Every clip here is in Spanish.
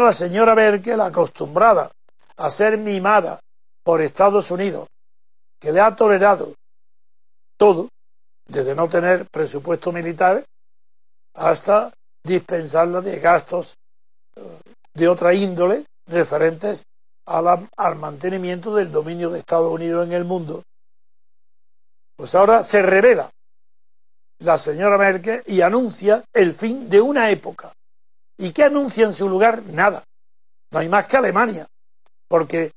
La señora Merkel, acostumbrada a ser mimada por Estados Unidos, que le ha tolerado todo, desde no tener presupuesto militar hasta dispensarla de gastos eh, de otra índole referentes al mantenimiento del dominio de Estados Unidos en el mundo. Pues ahora se revela la señora Merkel y anuncia el fin de una época ¿Y qué anuncia en su lugar? Nada. No hay más que Alemania, porque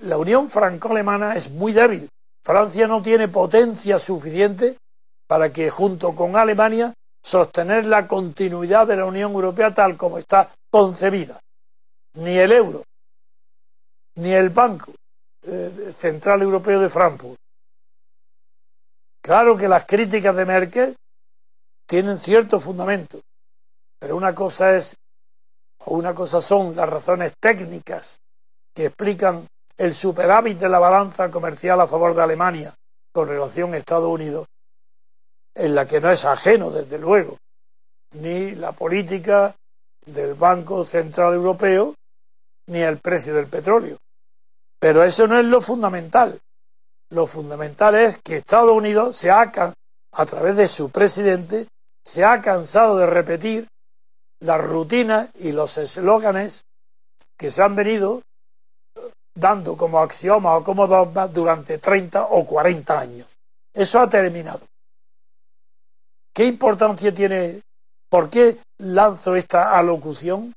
la unión franco-alemana es muy débil. Francia no tiene potencia suficiente para que junto con Alemania sostener la continuidad de la Unión Europea tal como está concebida. Ni el euro, ni el Banco eh, Central Europeo de Frankfurt. Claro que las críticas de Merkel tienen cierto fundamento, pero una cosa es, o una cosa son las razones técnicas que explican el superávit de la balanza comercial a favor de Alemania con relación a Estados Unidos, en la que no es ajeno, desde luego, ni la política del Banco Central Europeo, ni el precio del petróleo. Pero eso no es lo fundamental. Lo fundamental es que Estados Unidos se ha, a través de su presidente, se ha cansado de repetir las rutinas y los eslóganes que se han venido dando como axioma o como dogma durante 30 o 40 años. Eso ha terminado. ¿Qué importancia tiene? ¿Por qué lanzo esta alocución?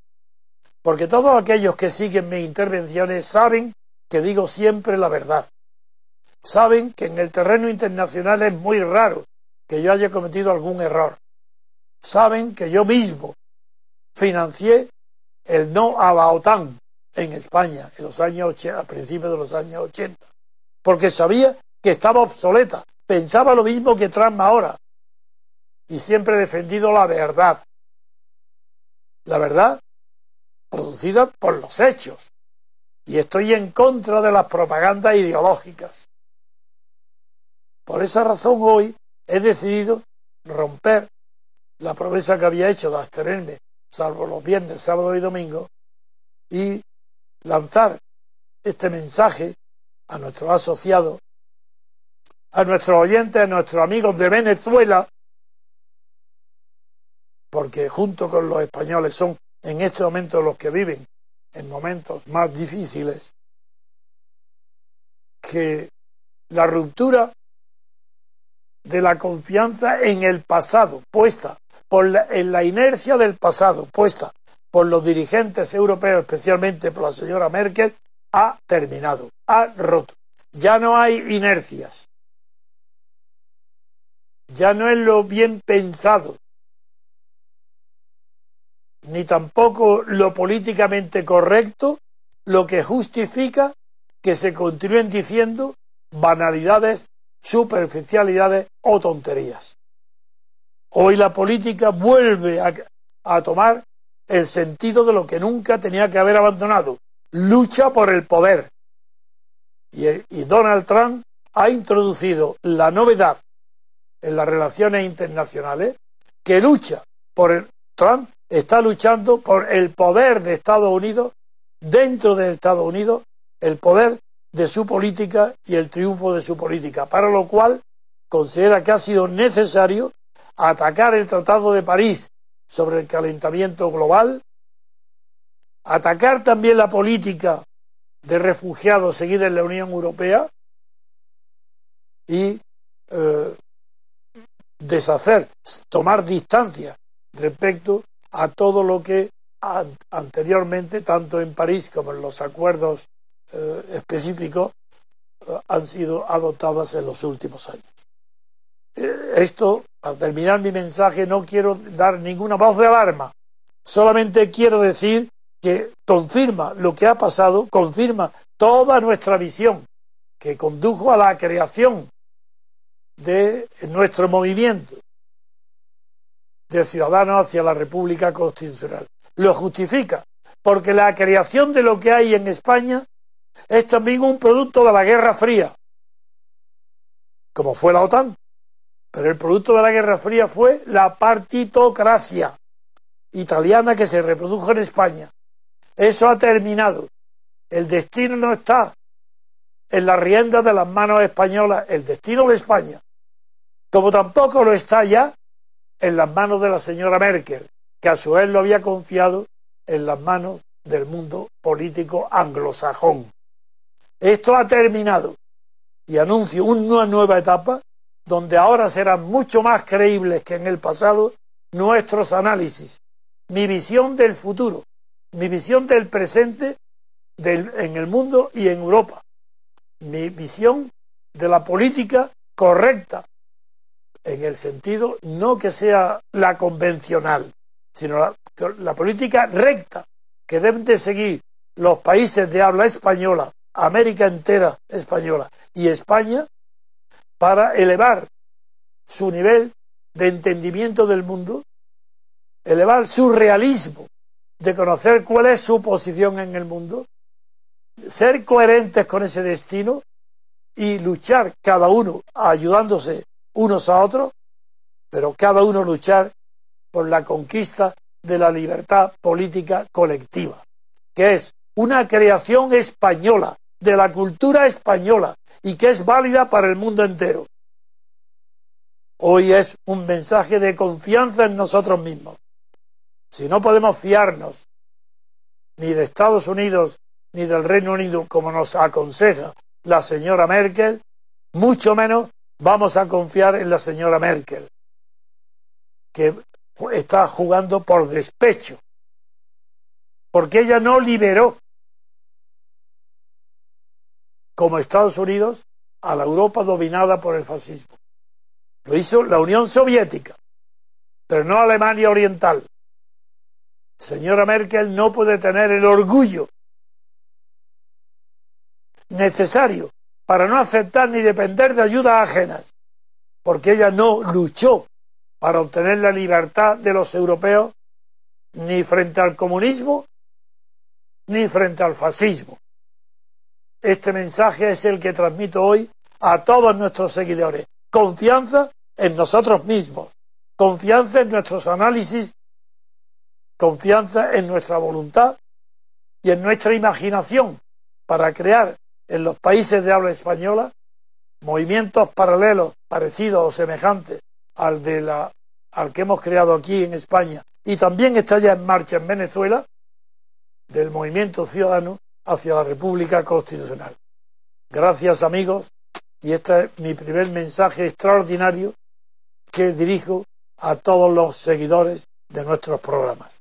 Porque todos aquellos que siguen mis intervenciones saben que digo siempre la verdad. Saben que en el terreno internacional es muy raro que yo haya cometido algún error. Saben que yo mismo financié el no a la OTAN en España en los años a principios de los años 80, porque sabía que estaba obsoleta, pensaba lo mismo que Trump ahora y siempre he defendido la verdad. La verdad producida por los hechos. Y estoy en contra de las propagandas ideológicas. Por esa razón hoy he decidido romper la promesa que había hecho de abstenerme salvo los viernes, sábado y domingo, y lanzar este mensaje a nuestros asociados, a nuestros oyentes, a nuestros amigos de Venezuela, porque junto con los españoles son en este momento los que viven en momentos más difíciles, que la ruptura de la confianza en el pasado, puesta por en la inercia del pasado, puesta por los dirigentes europeos, especialmente por la señora Merkel, ha terminado, ha roto. Ya no hay inercias. Ya no es lo bien pensado, ni tampoco lo políticamente correcto lo que justifica que se continúen diciendo banalidades, superficialidades o tonterías. Hoy la política vuelve a, tomar el sentido de lo que nunca tenía que haber abandonado, lucha por el poder. Y, y Donald Trump ha introducido la novedad en las relaciones internacionales que lucha por el Trump está luchando por el poder de Estados Unidos dentro de Estados Unidos, el poder de su política y el triunfo de su política, para lo cual considera que ha sido necesario atacar el Tratado de París sobre el calentamiento global, atacar también la política de refugiados seguida en la Unión Europea y eh, deshacer, tomar distancia respecto a todo lo que anteriormente, tanto en París como en los acuerdos eh, específicos, eh, han sido adoptadas en los últimos años. Esto, al terminar mi mensaje, no quiero dar ninguna voz de alarma, solamente quiero decir que confirma lo que ha pasado, confirma toda nuestra visión que condujo a la creación de nuestro movimiento de ciudadanos hacia la República Constitucional. Lo justifica, porque la creación de lo que hay en España es también un producto de la Guerra Fría, como fue la OTAN. Pero el producto de la Guerra Fría fue la partitocracia italiana que se reprodujo en España. Eso ha terminado. El destino no está en la rienda de las manos españolas, el destino de España. Como tampoco lo está ya en las manos de la señora Merkel, que a su vez lo había confiado en las manos del mundo político anglosajón. Esto ha terminado y anuncio una nueva etapa donde ahora serán mucho más creíbles que en el pasado nuestros análisis, mi visión del futuro, mi visión del presente en el mundo y en Europa, mi visión de la política correcta en el sentido no que sea la convencional, sino la, la política recta que deben de seguir los países de habla española, América entera española y España para elevar su nivel de entendimiento del mundo, elevar su realismo de conocer cuál es su posición en el mundo, ser coherentes con ese destino y luchar cada uno ayudándose unos a otros, pero cada uno luchar por la conquista de la libertad política colectiva, que es una creación española, de la cultura española, y que es válida para el mundo entero. Hoy es un mensaje de confianza en nosotros mismos. Si no podemos fiarnos ni de Estados Unidos ni del Reino Unido como nos aconseja la señora Merkel, mucho menos vamos a confiar en la señora Merkel, que está jugando por despecho, porque ella no liberó, como Estados Unidos, a la Europa dominada por el fascismo. Lo hizo la Unión Soviética, pero no Alemania Oriental. Señora Merkel no puede tener el orgullo necesario para no aceptar ni depender de ayudas ajenas, porque ella no luchó para obtener la libertad de los europeos ni frente al comunismo ni frente al fascismo. Este mensaje es el que transmito hoy a todos nuestros seguidores. Confianza en nosotros mismos, confianza en nuestros análisis, confianza en nuestra voluntad y en nuestra imaginación para crear en los países de habla española movimientos paralelos, parecidos o semejantes al, de la, al que hemos creado aquí en España y también está ya en marcha en Venezuela, del movimiento ciudadano hacia la República Constitucional. Gracias amigos Y este es mi primer mensaje extraordinario que dirijo a todos los seguidores de nuestros programas.